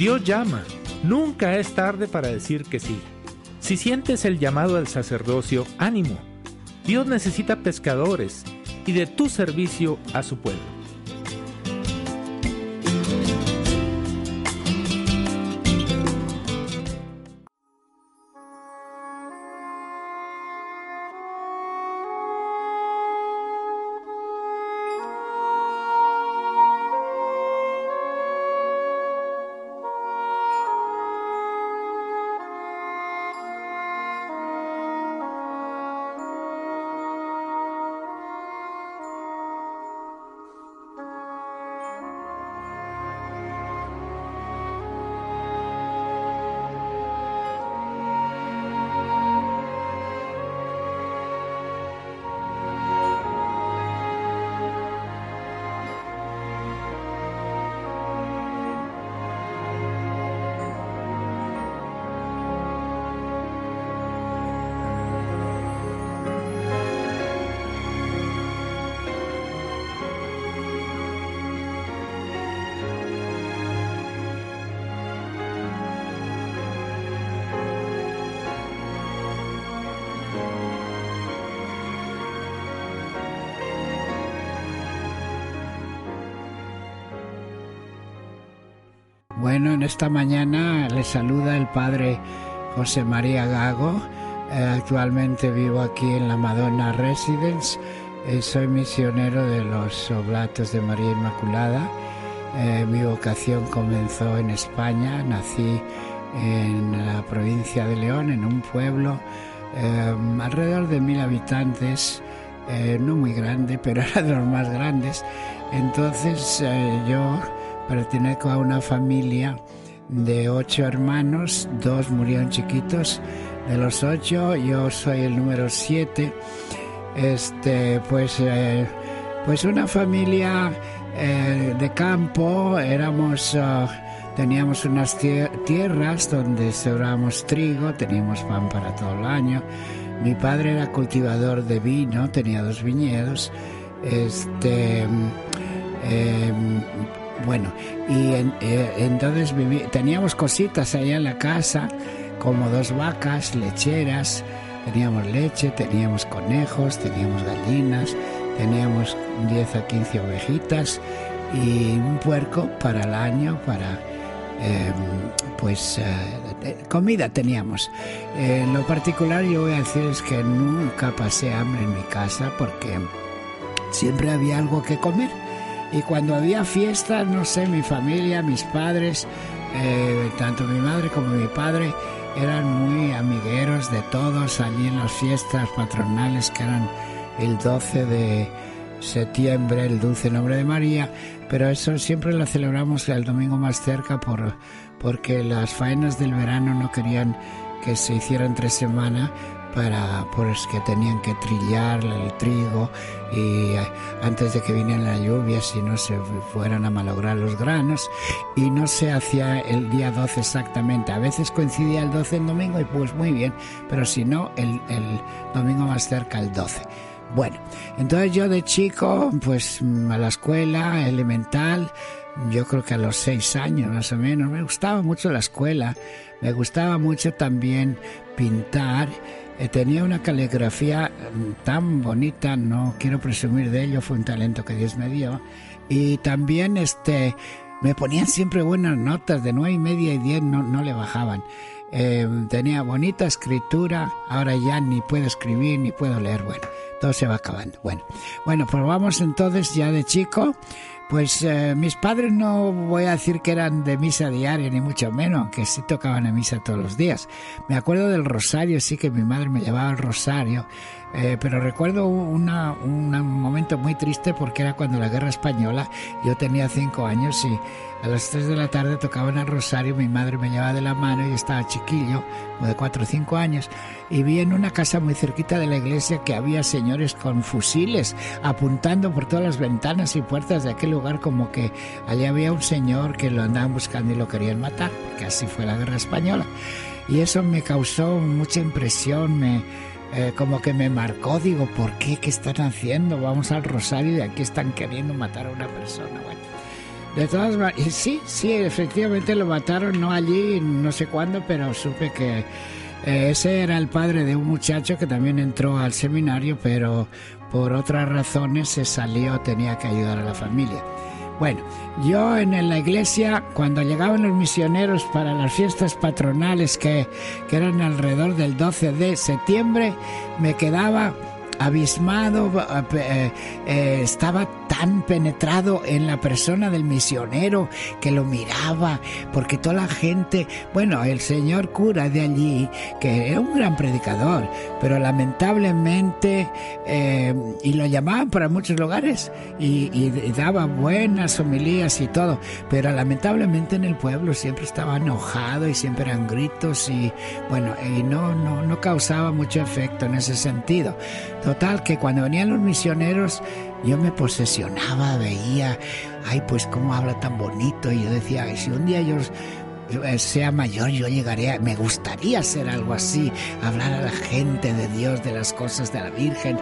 Dios llama. Nunca es tarde para decir que sí. Si sientes el llamado al sacerdocio, ánimo. Dios necesita pescadores y de tu servicio a su pueblo. Bueno, en esta mañana les saluda el padre José María Gago. Eh, actualmente vivo aquí en la Madonna Residence. Eh, soy misionero de los Oblatos de María Inmaculada. Eh, mi vocación comenzó en España. Nací en la provincia de León, en un pueblo alrededor de mil habitantes, no muy grande, pero era de los más grandes. Entonces yo Pertenezco a una familia de ocho hermanos, dos murieron chiquitos. De los ocho, yo soy el número siete. Este, pues, eh, pues una familia eh, de campo. Éramos, ah, teníamos unas tierras donde sembrábamos trigo, teníamos pan para todo el año. Mi padre era cultivador de vino, tenía dos viñedos. Este, em, bueno, y eh, entonces teníamos cositas allá en la casa, como dos vacas lecheras, teníamos leche, teníamos conejos, teníamos gallinas, teníamos 10 a 15 ovejitas y un puerco para el año, para em, pues eh, comida teníamos. en lo particular yo voy a decir es que nunca pasé hambre en mi casa porque siempre había algo que comer y cuando había fiestas, no sé, mi familia, mis padres, eh, tanto mi madre como mi padre, eran muy amigueros de todos allí en las fiestas patronales que eran el 12 de septiembre, el dulce nombre de María, pero eso siempre lo celebramos el domingo más cerca por, porque las faenas del verano no querían que se hicieran tres semanas para pues que tenían que trillar el trigo y eh, antes de que viniera la lluvia si no se fueran a malograr los granos. Y no se hacía el día 12 exactamente. A veces coincidía el 12 en domingo y pues muy bien. Pero si no el, el domingo más cerca el 12 bueno entonces yo de chico pues a la escuela elemental yo creo que a los seis años más o menos me gustaba mucho la escuela me gustaba mucho también pintar eh, tenía una caligrafía mm, tan bonita, no quiero presumir de ello, fue un talento que Dios me dio. Y también este, me ponían siempre buenas notas, de nueve y media y diez no, no le bajaban. Eh, tenía bonita escritura, ahora ya ni puedo escribir ni puedo leer, bueno, todo se va acabando. Bueno, bueno, pues vamos entonces ya de chico, Pues eh, mis padres no voy a decir que eran de misa diaria, ni mucho menos, que sí tocaban a misa todos los días. Me acuerdo del rosario, sí que mi madre me llevaba el rosario, eh, pero recuerdo una, un momento muy triste porque era cuando la guerra española, yo tenía cinco años y a las 3 de la tarde tocaban el rosario, mi madre me llevaba de la mano y estaba chiquillo, como de 4 o 5 años, y vi en una casa muy cerquita de la iglesia que había señores con fusiles apuntando por todas las ventanas y puertas de aquel lugar como que allí había un señor que lo andaban buscando y lo querían matar, porque así fue la guerra española. Y eso me causó mucha impresión, me, eh, como que me marcó, digo, ¿por qué? ¿Qué están haciendo? Vamos al rosario y aquí están queriendo matar a una persona. Bueno, de todas maneras, sí, sí, efectivamente lo mataron, no allí, no sé cuándo, pero supe que eh, ese era el padre de un muchacho que también entró al seminario, pero por otras razones se salió, tenía que ayudar a la familia. Bueno, yo en la iglesia, cuando llegaban los misioneros para las fiestas patronales que, que eran alrededor del 12 de septiembre, me quedaba abismado, eh, eh, estaba tan penetrado en la persona del misionero que lo miraba, porque toda la gente, bueno, el señor cura de allí, que era un gran predicador, pero lamentablemente, eh, y lo llamaban para muchos lugares, y, daba buenas homilías y todo, pero lamentablemente en el pueblo siempre estaba enojado y siempre eran gritos y, bueno, y no, no, no causaba mucho efecto en ese sentido. Total, que cuando venían los misioneros, yo me posesionaba, veía, ay, pues cómo habla tan bonito. Y yo decía, si un día yo eh, sea mayor, yo llegaré, me gustaría ser algo así, hablar a la gente de Dios, de las cosas de la Virgen,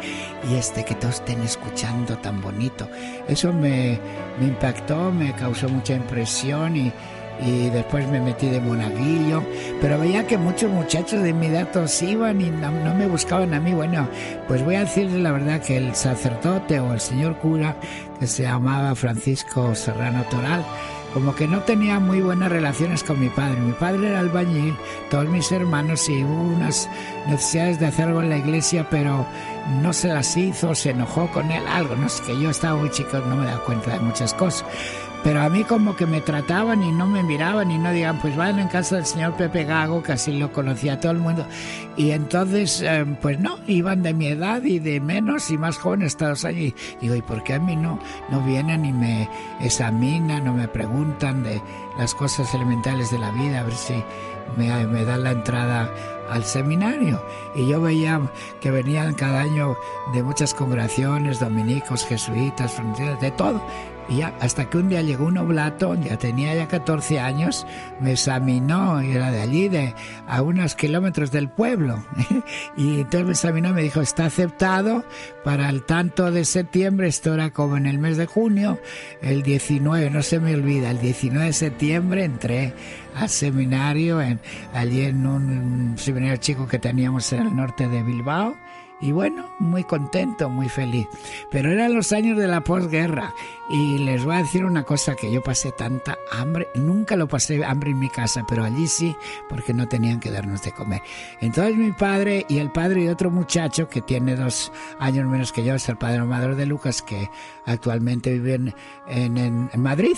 y este que todos estén escuchando tan bonito. Eso me, me impactó, me causó mucha impresión y y después me metí de monaguillo, pero veía que muchos muchachos de mi edad todos iban y no, me buscaban a mí. Bueno, pues voy a decirles la verdad que el sacerdote o el señor cura, que se llamaba Francisco Serrano Toral, como que no tenía muy buenas relaciones con mi padre. Mi padre era albañil, todos mis hermanos y hubo unas necesidades de hacer algo en la iglesia, pero no se las hizo, se enojó con él, algo, no sé, que yo estaba muy chico, no me daba cuenta de muchas cosas. Pero a mí como que me trataban y no me miraban y no digan, pues vayan en casa del señor Pepe Gago, que así lo conocía todo el mundo. Y entonces, eh, pues no, iban de mi edad y de menos y más jóvenes todos allí. Digo, ¿y por qué a mí no, no vienen y me examinan o me preguntan de las cosas elementales de la vida, a ver si me, me dan la entrada al seminario. Y yo veía que venían cada año de muchas congregaciones, dominicos, jesuitas, de todo. Y ya, hasta que un día llegó un oblato, ya tenía ya 14 años, me examinó, y era de allí, de a unos kilómetros del pueblo. y entonces me examinó y me dijo, está aceptado para el tanto de septiembre, esto era como en el mes de junio, el 19, no se me olvida, el 19 de septiembre entré al seminario, en, allí en un seminario chico que teníamos en el norte de Bilbao y bueno, muy contento, muy feliz. Pero eran los años de la posguerra y les voy a decir una cosa que yo pasé tanta hambre, nunca lo pasé hambre en mi casa, pero allí sí, porque no tenían que darnos de comer. Entonces mi padre y el padre de otro muchacho que tiene dos años menos que yo, es el padre o de Lucas, que actualmente vive en, en Madrid,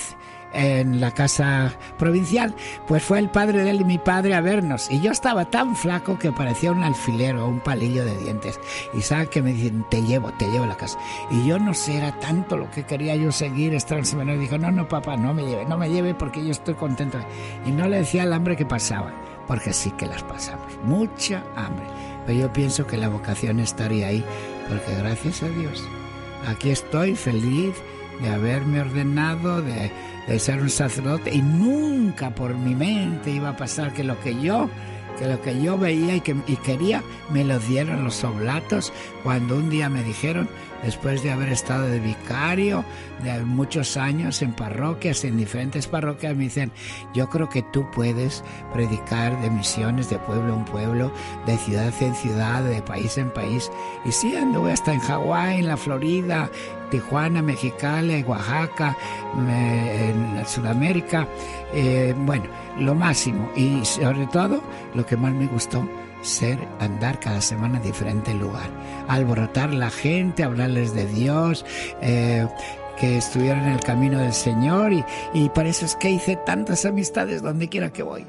en la casa provincial, pues fue el padre de él y mi padre a vernos. Y yo estaba tan flaco que parecía un alfiler o un palillo de dientes. Y sabe que me dicen, te llevo, te llevo a la casa. Y yo no sé, era tanto lo que quería yo seguir seminario. Y dijo, no, no, papá, no me lleve, no me lleve porque yo estoy contento. Y no le decía el hambre que pasaba, porque sí que las pasamos. Mucha hambre. Pero yo pienso que la vocación estaría ahí, porque gracias a Dios, aquí estoy feliz de haberme ordenado, de de ser un sacerdote y nunca por mi mente iba a pasar que lo que yo que lo que yo veía y, que, y quería me lo dieron los oblatos cuando un día me dijeron después de haber estado de vicario de muchos años en parroquias, en diferentes parroquias, me dicen, yo creo que tú puedes predicar de misiones de pueblo en pueblo, de ciudad en ciudad, de país en país. Y sí, anduve hasta en Hawái, en la Florida, Tijuana, Mexicali, Oaxaca, Sudamérica. Eh, bueno, lo máximo. Y sobre todo, lo que más me gustó ser andar cada semana en diferente lugar, alborotar la gente, hablarles de Dios, eh, que estuvieron en el camino del Señor y, y por eso es que hice tantas amistades donde quiera que voy.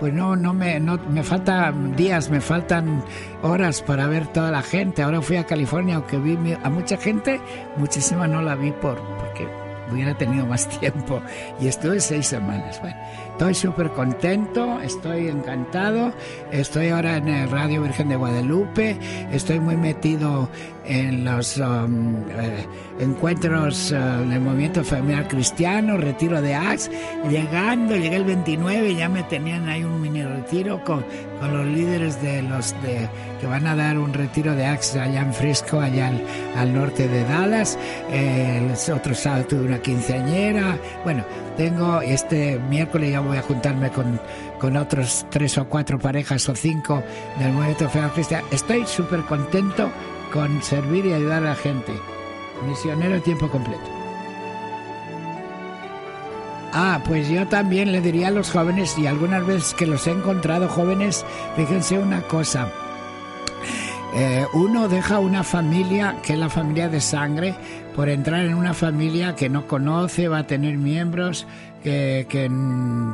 Pues no, no me, no, me faltan días, me faltan horas para ver toda la gente. Ahora fui a California, aunque vi a mucha gente, muchísima no la vi por, porque hubiera tenido más tiempo. Y estuve seis semanas. Bueno, estoy súper contento, estoy encantado, estoy ahora en Radio Virgen de Guadalupe, estoy muy metido en los um, eh, encuentros uh, del movimiento familiar cristiano, retiro de Ax, llegando, llegué el 29 y ya me tenían ahí un mini retiro con, con los líderes de los de que van a dar un retiro de Ax allá en Frisco, allá al, norte de Dallas. Eh, el otro sábado tuve una quinceañera. Bueno, tengo este miércoles ya voy a juntarme con, con otros tres o cuatro parejas o cinco del movimiento familiar cristiano. Estoy súper contento con servir y ayudar a la gente. Misionero tiempo completo. Ah, pues yo también le diría a los jóvenes, y algunas veces que los he encontrado jóvenes, fíjense una cosa. Eh, uno deja una familia, que es la familia de sangre, por entrar en una familia que no conoce, va a tener miembros, que,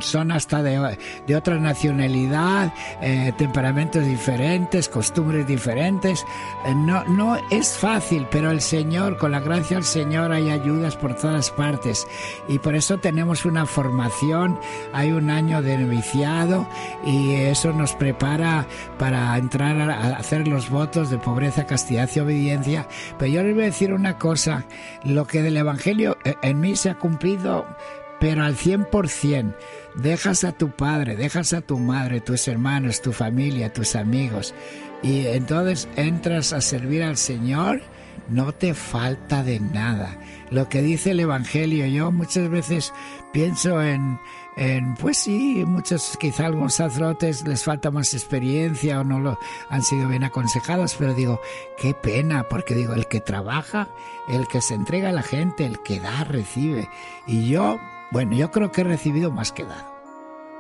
son hasta de, otra nacionalidad, eh, temperamentos diferentes, costumbres diferentes. Eh, no, no es fácil, pero el Señor, con la gracia del Señor, hay ayudas por todas partes. Y por eso tenemos una formación, hay un año de noviciado y eso nos prepara para entrar a hacer los votos de pobreza, castidad y obediencia. Pero yo les voy a decir una cosa, lo que del Evangelio eh, en mí se ha cumplido pero al 100%. Dejas a tu padre, dejas a tu madre, tus hermanos, tu familia, tus amigos, y entonces entras a servir al Señor, no te falta de nada. Lo que dice el Evangelio, yo muchas veces pienso en, en pues sí, muchos, quizá algunos sacerdotes les falta más experiencia o no lo han sido bien aconsejados, pero digo, qué pena, porque digo, el que trabaja, el que se entrega a la gente, el que da, recibe. Y yo bueno, yo creo que he recibido más que dado.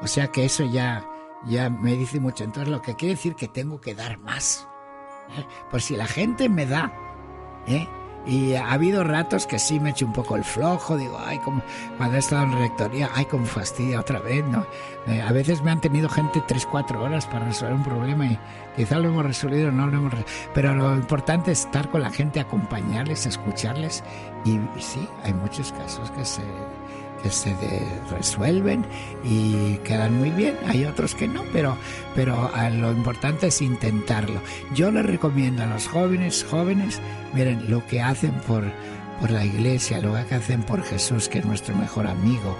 O sea que eso ya, ya me dice mucho. Entonces lo que quiere decir que tengo que dar más. ¿eh? Pues si la gente me da, ¿eh? Y ha habido ratos que sí me he hecho un poco el flojo, digo, ay, como cuando he estado en rectoría, ay, como fastidia otra vez, ¿no? Eh, a veces me han tenido gente tres, cuatro horas para resolver un problema y quizás lo hemos resolvido, no lo hemos resuelto. Pero lo importante es estar con la gente, acompañarles, escucharles y sí, hay muchos casos que se que se resuelven y quedan muy bien. Hay otros que no, pero, pero ah, lo importante es intentarlo. Yo les recomiendo a los jóvenes, jóvenes, miren, lo que hacen por, por la iglesia, lo que hacen por Jesús, que es nuestro mejor amigo,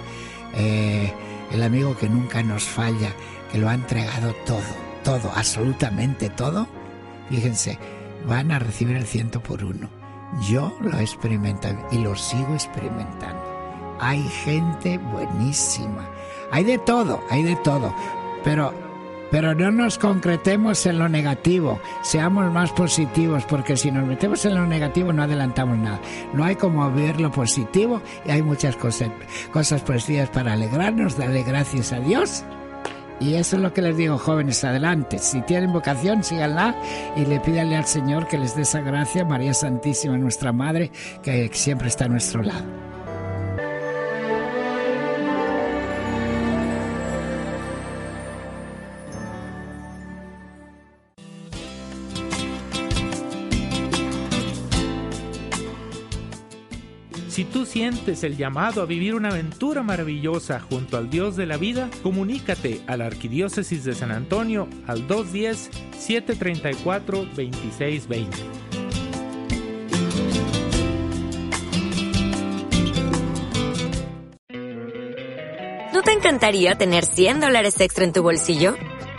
eh, el amigo que nunca nos falla, que lo ha entregado todo, todo, absolutamente todo. Fíjense, van a recibir el ciento por uno. Yo lo he experimentado y lo sigo experimentando hay gente buenísima. Hay de todo, hay de todo. Pero, pero no nos concretemos en lo negativo, seamos más positivos, porque si nos metemos en lo negativo no adelantamos nada. No hay como ver lo positivo y hay muchas cosas, cosas positivas para alegrarnos, darle gracias a Dios. Y eso es lo que les digo, jóvenes, adelante. Si tienen vocación, síganla y le pídanle al Señor que les dé esa gracia, María Santísima, nuestra Madre, que siempre está a nuestro lado. Si tú sientes el llamado a vivir una aventura maravillosa junto al Dios de la vida, comunícate a la Arquidiócesis de San Antonio al 210-734-2620. ¿No te encantaría tener 100 dólares extra en tu bolsillo?